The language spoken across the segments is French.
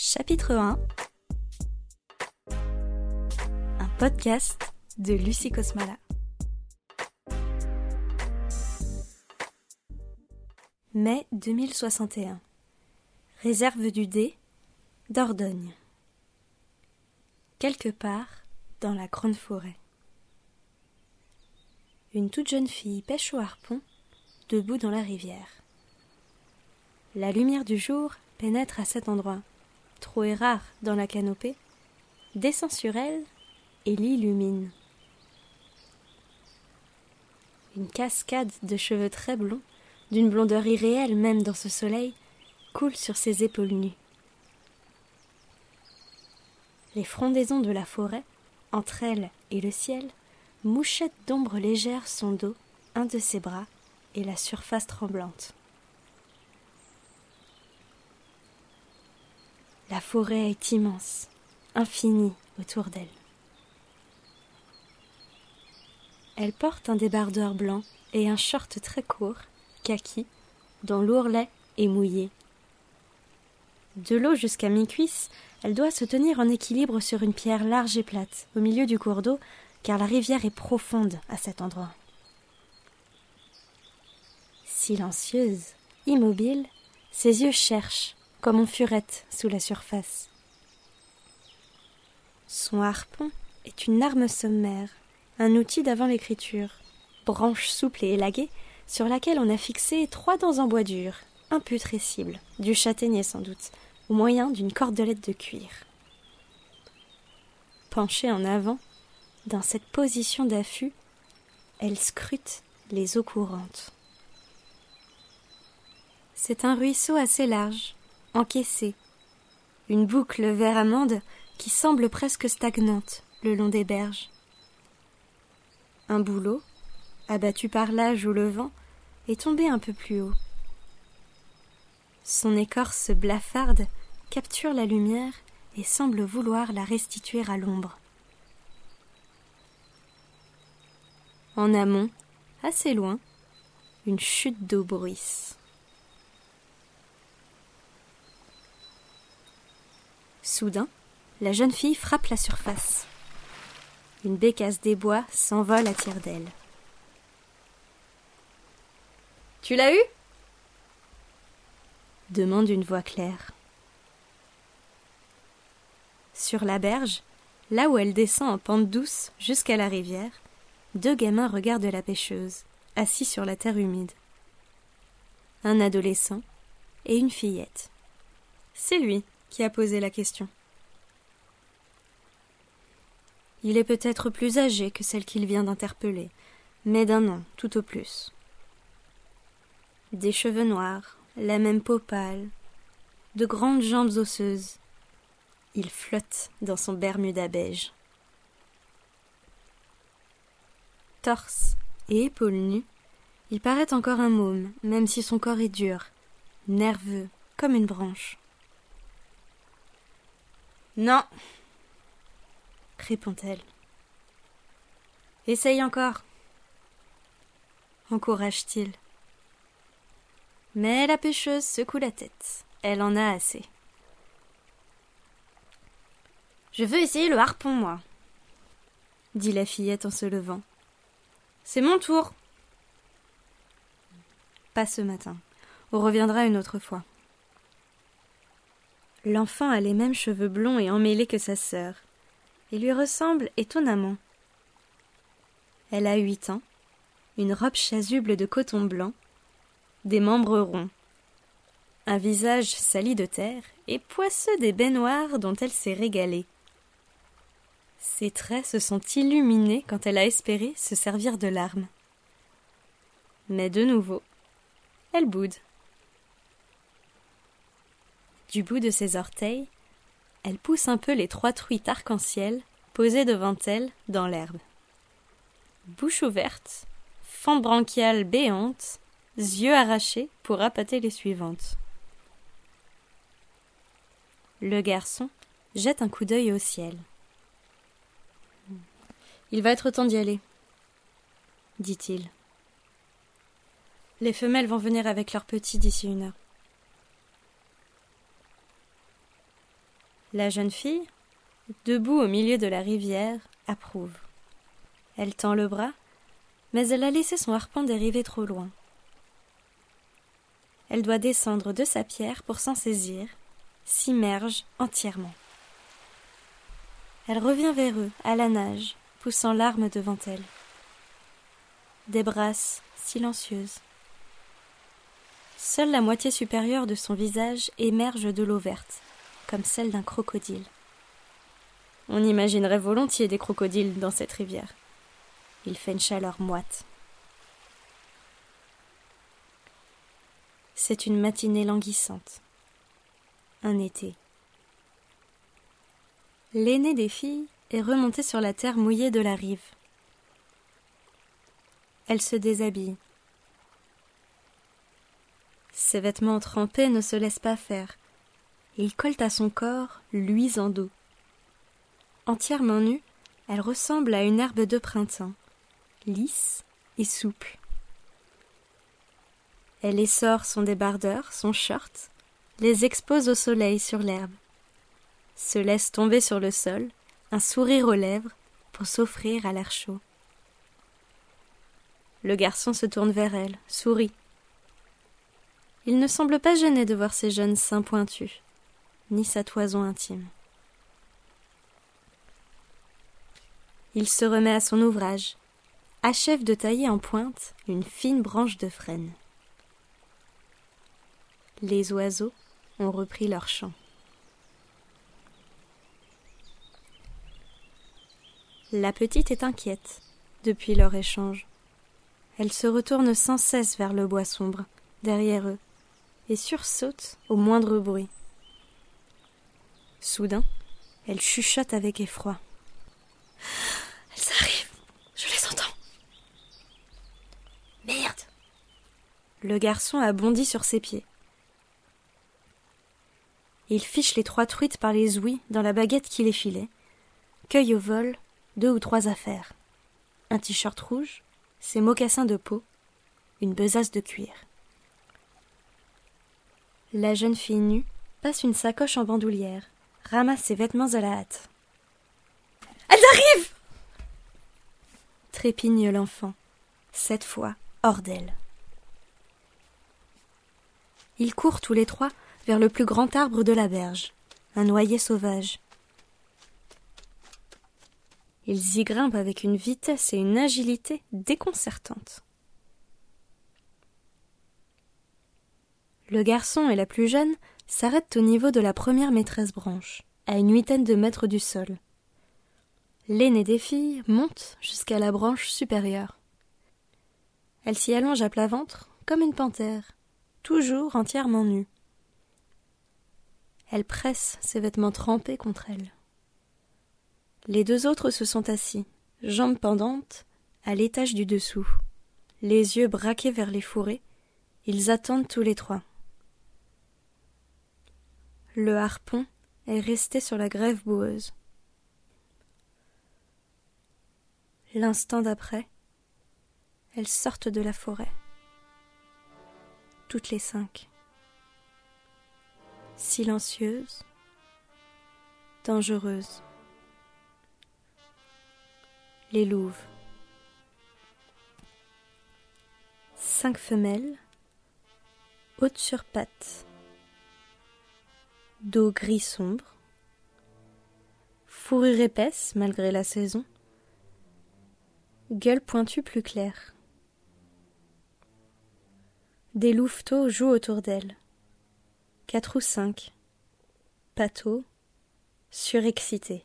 Chapitre 1 Un podcast de Lucie Cosmala. Mai 2061 Réserve du Dé, Dordogne. Quelque part dans la grande forêt. Une toute jeune fille pêche au harpon, debout dans la rivière. La lumière du jour pénètre à cet endroit, trop rare dans la canopée, descend sur elle et l'illumine. Une cascade de cheveux très blonds, d'une blondeur irréelle même dans ce soleil, coule sur ses épaules nues. Les frondaisons de la forêt, entre elle et le ciel, mouchettes d'ombre légère son dos, un de ses bras et la surface tremblante. La forêt est immense, infinie autour d'elle. Elle porte un débardeur blanc et un short très court, kaki, dont l'ourlet est mouillé. De l'eau jusqu'à mi-cuisse, elle doit se tenir en équilibre sur une pierre large et plate, au milieu du cours d'eau, car la rivière est profonde à cet endroit. Silencieuse, immobile, ses yeux cherchent, comme on furette sous la surface. Son harpon est une arme sommaire, un outil d'avant l'écriture, branche souple et élaguée, sur laquelle on a fixé trois dents en bois dur, imputrescibles, du châtaignier sans doute, au moyen d'une cordelette de cuir. Penchée en avant, dans cette position d'affût, elle scrute les eaux courantes. C'est un ruisseau assez large, encaissé, une boucle vert-amande qui semble presque stagnante le long des berges. Un bouleau, abattu par l'âge ou le vent, est tombé un peu plus haut. Son écorce blafarde capture la lumière et semble vouloir la restituer à l'ombre. En amont, assez loin, une chute d'eau bruisse. Soudain, la jeune fille frappe la surface. Une bécasse des bois s'envole à tire d'aile. Tu l'as eu? demande une voix claire. Sur la berge, là où elle descend en pente douce jusqu'à la rivière, deux gamins regardent la pêcheuse, assis sur la terre humide. Un adolescent et une fillette. C'est lui qui a posé la question. Il est peut-être plus âgé que celle qu'il vient d'interpeller, mais d'un an tout au plus. Des cheveux noirs, la même peau pâle, de grandes jambes osseuses. Il flotte dans son bermuda beige. Torse et épaules nues, il paraît encore un môme, même si son corps est dur, nerveux, comme une branche. Non, répond-elle. Essaye encore, encourage-t-il. Mais la pêcheuse secoue la tête. Elle en a assez. Je veux essayer le harpon, moi, dit la fillette en se levant. C'est mon tour. Pas ce matin. On reviendra une autre fois. L'enfant a les mêmes cheveux blonds et emmêlés que sa sœur, et lui ressemble étonnamment. Elle a huit ans, une robe chasuble de coton blanc, des membres ronds, un visage sali de terre et poisseux des baignoires dont elle s'est régalée. Ses traits se sont illuminés quand elle a espéré se servir de larmes. Mais de nouveau, elle boude. Du bout de ses orteils, elle pousse un peu les trois truites arc-en-ciel posées devant elle dans l'herbe. Bouche ouverte, fente branchiale béante, yeux arrachés pour appâter les suivantes. Le garçon jette un coup d'œil au ciel. Il va être temps d'y aller, dit-il. Les femelles vont venir avec leurs petits d'ici une heure. La jeune fille, debout au milieu de la rivière, approuve. Elle tend le bras, mais elle a laissé son harpon dériver trop loin. Elle doit descendre de sa pierre pour s'en saisir, s'immerge entièrement. Elle revient vers eux, à la nage, poussant l'arme devant elle. Des brasses silencieuses. Seule la moitié supérieure de son visage émerge de l'eau verte, comme celle d'un crocodile. On imaginerait volontiers des crocodiles dans cette rivière. Il fait une chaleur moite. C'est une matinée languissante. Un été. L'aînée des filles est remontée sur la terre mouillée de la rive. Elle se déshabille. Ses vêtements trempés ne se laissent pas faire. Ils collent à son corps, luisant d'eau. Entièrement nue, elle ressemble à une herbe de printemps, lisse et souple. Elle essore son débardeur, son short, les expose au soleil sur l'herbe, se laisse tomber sur le sol, un sourire aux lèvres, pour s'offrir à l'air chaud. Le garçon se tourne vers elle, sourit, il ne semble pas gêné de voir ses jeunes seins pointus, ni sa toison intime. Il se remet à son ouvrage, achève de tailler en pointe une fine branche de frêne. Les oiseaux ont repris leur chant. La petite est inquiète depuis leur échange. Elle se retourne sans cesse vers le bois sombre, derrière eux, et sursaute au moindre bruit. Soudain, elle chuchote avec effroi. Elles arrivent, je les entends. Merde. Le garçon a bondi sur ses pieds. Il fiche les trois truites par les ouïes dans la baguette qui les filait, cueille au vol deux ou trois affaires. Un t-shirt rouge, ses mocassins de peau, une besace de cuir. La jeune fille nue passe une sacoche en bandoulière, ramasse ses vêtements à la hâte. Elles arrivent trépigne l'enfant, cette fois hors d'elle. Ils courent tous les trois vers le plus grand arbre de la berge, un noyer sauvage. Ils y grimpent avec une vitesse et une agilité déconcertantes. Le garçon et la plus jeune s'arrêtent au niveau de la première maîtresse branche, à une huitaine de mètres du sol. L'aînée des filles monte jusqu'à la branche supérieure. Elle s'y allonge à plat ventre, comme une panthère, toujours entièrement nue. Elle presse ses vêtements trempés contre elle. Les deux autres se sont assis, jambes pendantes, à l'étage du dessous, les yeux braqués vers les fourrés, ils attendent tous les trois. Le harpon est resté sur la grève boueuse. L'instant d'après, elles sortent de la forêt. Toutes les cinq. Silencieuses, dangereuses. Les louves. Cinq femelles, hautes sur pattes dos gris sombre, fourrure épaisse malgré la saison, gueule pointue plus claire. Des louveteaux jouent autour d'elle. Quatre ou cinq. Pato, surexcités.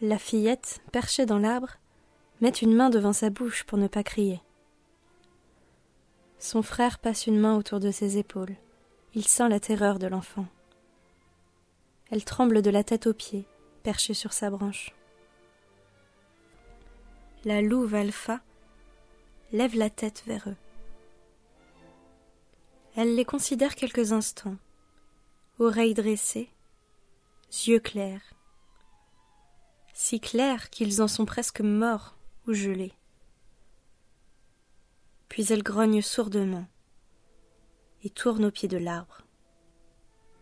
La fillette, perchée dans l'arbre, met une main devant sa bouche pour ne pas crier. Son frère passe une main autour de ses épaules. Il sent la terreur de l'enfant. Elle tremble de la tête aux pieds, perchée sur sa branche. La louve alpha lève la tête vers eux. Elle les considère quelques instants, oreilles dressées, yeux clairs, si clairs qu'ils en sont presque morts ou gelés puis elle grogne sourdement. et tourne au pied de l'arbre,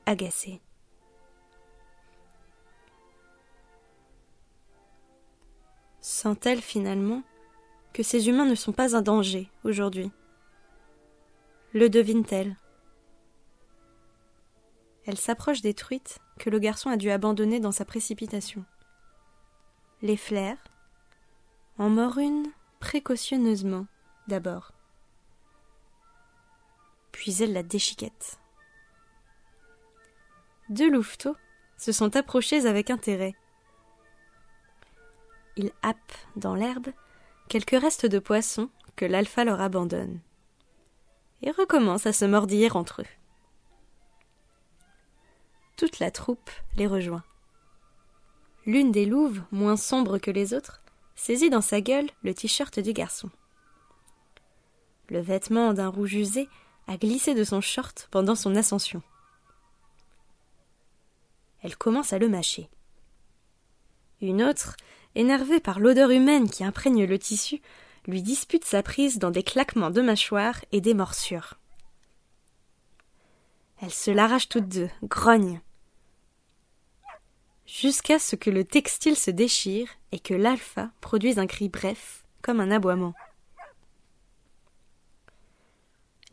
agacée. Sent-elle finalement que ces humains ne sont pas un danger aujourd'hui? Le devine-t-elle? Elle s'approche des truites que le garçon a dû abandonner dans sa précipitation. Les flaire, en mord une précautionneusement d'abord. Puis elle la déchiquette. Deux louveteaux se sont approchés avec intérêt. Ils happent dans l'herbe quelques restes de poissons que l'alpha leur abandonne et recommencent à se mordiller entre eux. Toute la troupe les rejoint. L'une des louves, moins sombre que les autres, saisit dans sa gueule le t-shirt du garçon. Le vêtement d'un rouge usé a glissé de son short pendant son ascension. Elle commence à le mâcher. Une autre, énervée par l'odeur humaine qui imprègne le tissu, lui dispute sa prise dans des claquements de mâchoire et des morsures. Elles se l'arrachent toutes deux, grognent. Jusqu'à ce que le textile se déchire et que l'alpha produise un cri bref, comme un aboiement.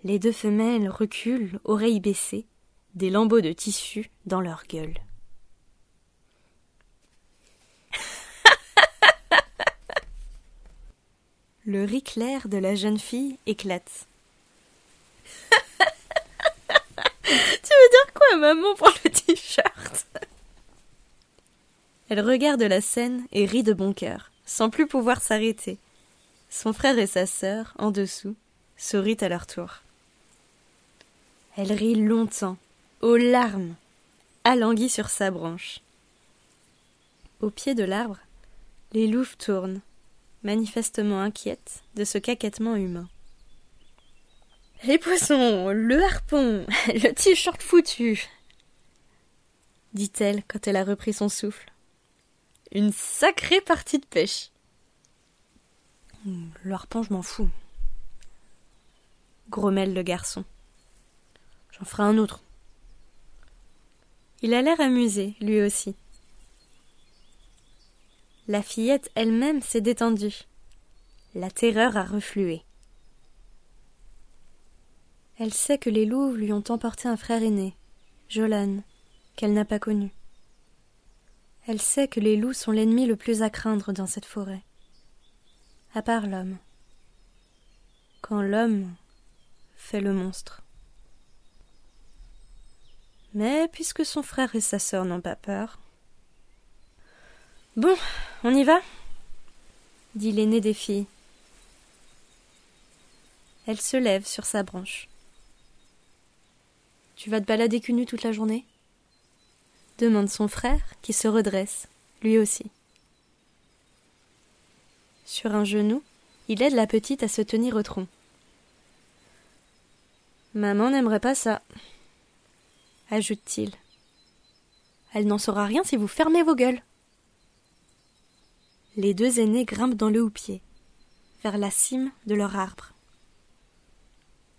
Les deux femelles reculent, oreilles baissées, des lambeaux de tissu dans leur gueule. Le riz clair de la jeune fille éclate. tu veux dire quoi, maman, pour le t-shirt? Elle regarde la scène et rit de bon cœur, sans plus pouvoir s'arrêter. Son frère et sa sœur, en dessous, sourient à leur tour. Elle rit longtemps, aux larmes, alanguie sur sa branche. Au pied de l'arbre, les louves tournent, manifestement inquiète de ce caquettement humain. Les poissons, le harpon, le t-shirt foutu, dit-elle quand elle a repris son souffle. Une sacrée partie de pêche. Le harpon, je m'en fous. Grommelle le garçon. J'en un autre. Il a l'air amusé, lui aussi. La fillette elle-même s'est détendue. La terreur a reflué. Elle sait que les louves lui ont emporté un frère aîné, Jolan, qu'elle n'a pas connu. Elle sait que les loups sont l'ennemi le plus à craindre dans cette forêt, à part l'homme. Quand l'homme fait le monstre. Mais puisque son frère et sa sœur n'ont pas peur, Bon, on y va dit l'aînée des filles. Elle se lève sur sa branche. Tu vas te balader cul nu toute la journée? demande son frère, qui se redresse, lui aussi. Sur un genou, il aide la petite à se tenir au tronc. Maman n'aimerait pas ça, ajoute-t-il. Elle n'en saura rien si vous fermez vos gueules. Les deux aînés grimpent dans le houppier, vers la cime de leur arbre.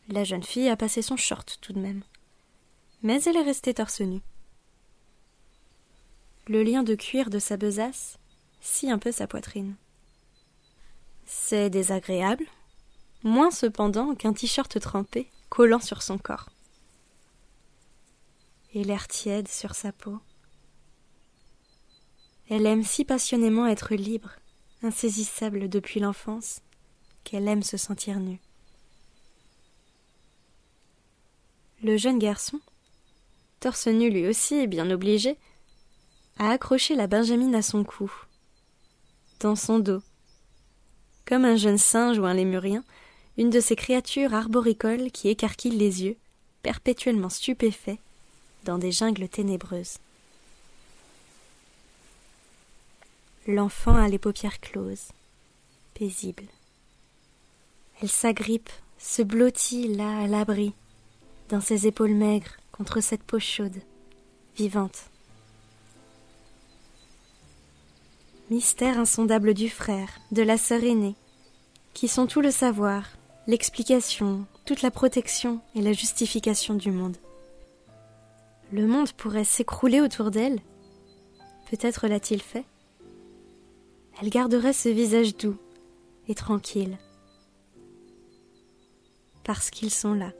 La jeune fille a passé son short tout de même, mais elle est restée torse nu. Le lien de cuir de sa besace scie un peu sa poitrine. C'est désagréable, moins cependant qu'un t-shirt trempé collant sur son corps. Et l'air tiède sur sa peau elle aime si passionnément être libre, insaisissable depuis l'enfance, qu'elle aime se sentir nue. Le jeune garçon, torse nu lui aussi, bien obligé, a accroché la benjamine à son cou, dans son dos, comme un jeune singe ou un lémurien, une de ces créatures arboricoles qui écarquillent les yeux, perpétuellement stupéfaits, dans des jungles ténébreuses. L'enfant a les paupières closes, paisible. Elle s'agrippe, se blottit là à l'abri, dans ses épaules maigres contre cette peau chaude, vivante. Mystère insondable du frère, de la sœur aînée, qui sont tout le savoir, l'explication, toute la protection et la justification du monde. Le monde pourrait s'écrouler autour d'elle. Peut-être l'a-t-il fait. Elle garderait ce visage doux et tranquille. Parce qu'ils sont là.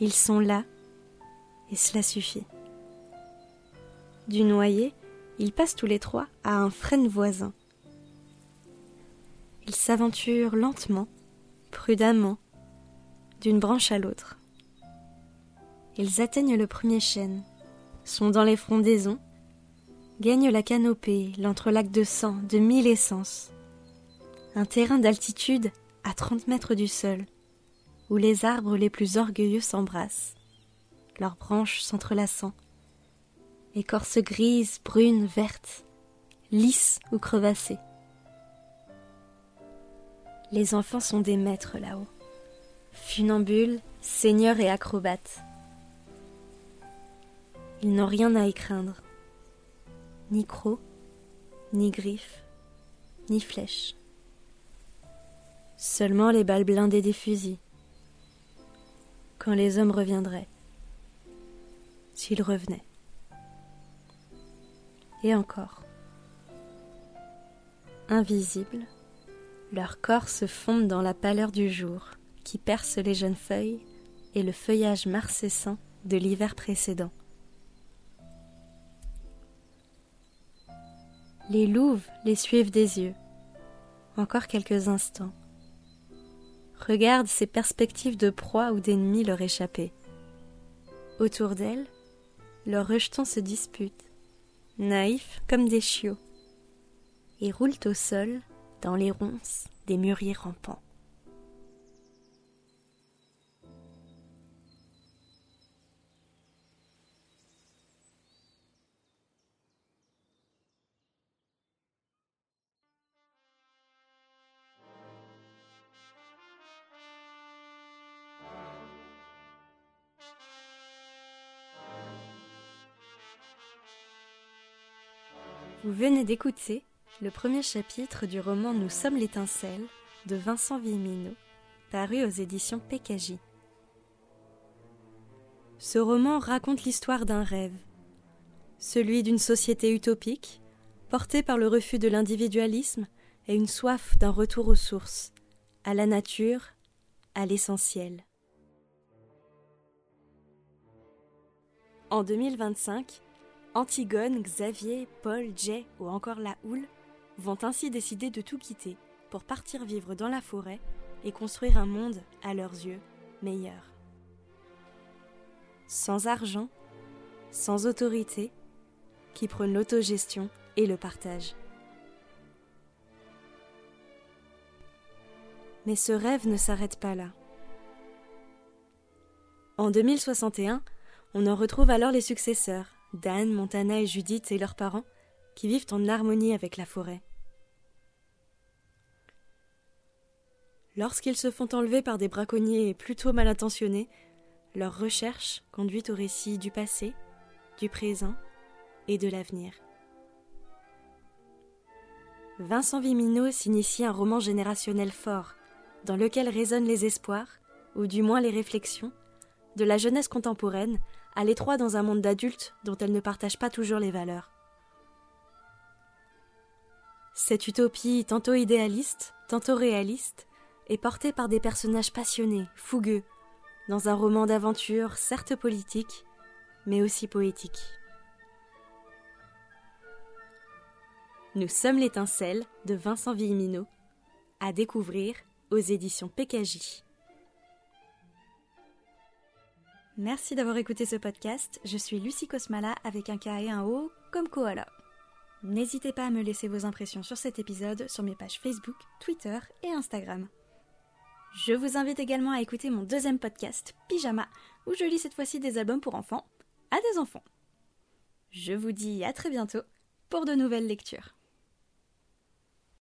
Ils sont là et cela suffit. Du noyer, ils passent tous les trois à un frêne voisin. Ils s'aventurent lentement, prudemment, d'une branche à l'autre. Ils atteignent le premier chêne, sont dans les frondaisons, gagnent la canopée, l'entrelac de sang, de mille essences, un terrain d'altitude à trente mètres du sol, où les arbres les plus orgueilleux s'embrassent, leurs branches s'entrelaçant, écorce grise, brune, verte, lisses ou crevassées. Les enfants sont des maîtres là-haut, funambules, seigneurs et acrobates. Ils n'ont rien à y craindre, ni crocs, ni griffes, ni flèches. Seulement les balles blindées des fusils. Quand les hommes reviendraient, s'ils revenaient et encore. Invisibles, leurs corps se fondent dans la pâleur du jour qui perce les jeunes feuilles et le feuillage marcessant de l'hiver précédent. Les louves les suivent des yeux. Encore quelques instants. Regardent ces perspectives de proie ou d'ennemis leur échapper. Autour d'elles, leurs rejetons se disputent naïfs comme des chiots, et roulent au sol dans les ronces des mûriers rampants. Vous venez d'écouter le premier chapitre du roman Nous sommes l'étincelle de Vincent Vimino, paru aux éditions PKJ. Ce roman raconte l'histoire d'un rêve, celui d'une société utopique, portée par le refus de l'individualisme et une soif d'un retour aux sources, à la nature, à l'essentiel. En 2025, Antigone, Xavier, Paul, Jay ou encore la houle vont ainsi décider de tout quitter pour partir vivre dans la forêt et construire un monde, à leurs yeux, meilleur. Sans argent, sans autorité, qui prône l'autogestion et le partage. Mais ce rêve ne s'arrête pas là. En 2061, on en retrouve alors les successeurs, Dan, Montana et Judith et leurs parents, qui vivent en harmonie avec la forêt. Lorsqu'ils se font enlever par des braconniers plutôt mal intentionnés, leur recherche conduit au récit du passé, du présent et de l'avenir. Vincent Vimino s'initie un roman générationnel fort, dans lequel résonnent les espoirs, ou du moins les réflexions, de la jeunesse contemporaine à l'étroit dans un monde d'adultes dont elle ne partage pas toujours les valeurs. Cette utopie, tantôt idéaliste, tantôt réaliste, est portée par des personnages passionnés, fougueux, dans un roman d'aventure certes politique, mais aussi poétique. Nous sommes l'étincelle de Vincent Villeminot, à découvrir aux éditions PKJ. Merci d'avoir écouté ce podcast. Je suis Lucie Cosmala avec un K et un O comme koala. N'hésitez pas à me laisser vos impressions sur cet épisode sur mes pages Facebook, Twitter et Instagram. Je vous invite également à écouter mon deuxième podcast, Pyjama, où je lis cette fois-ci des albums pour enfants à des enfants. Je vous dis à très bientôt pour de nouvelles lectures.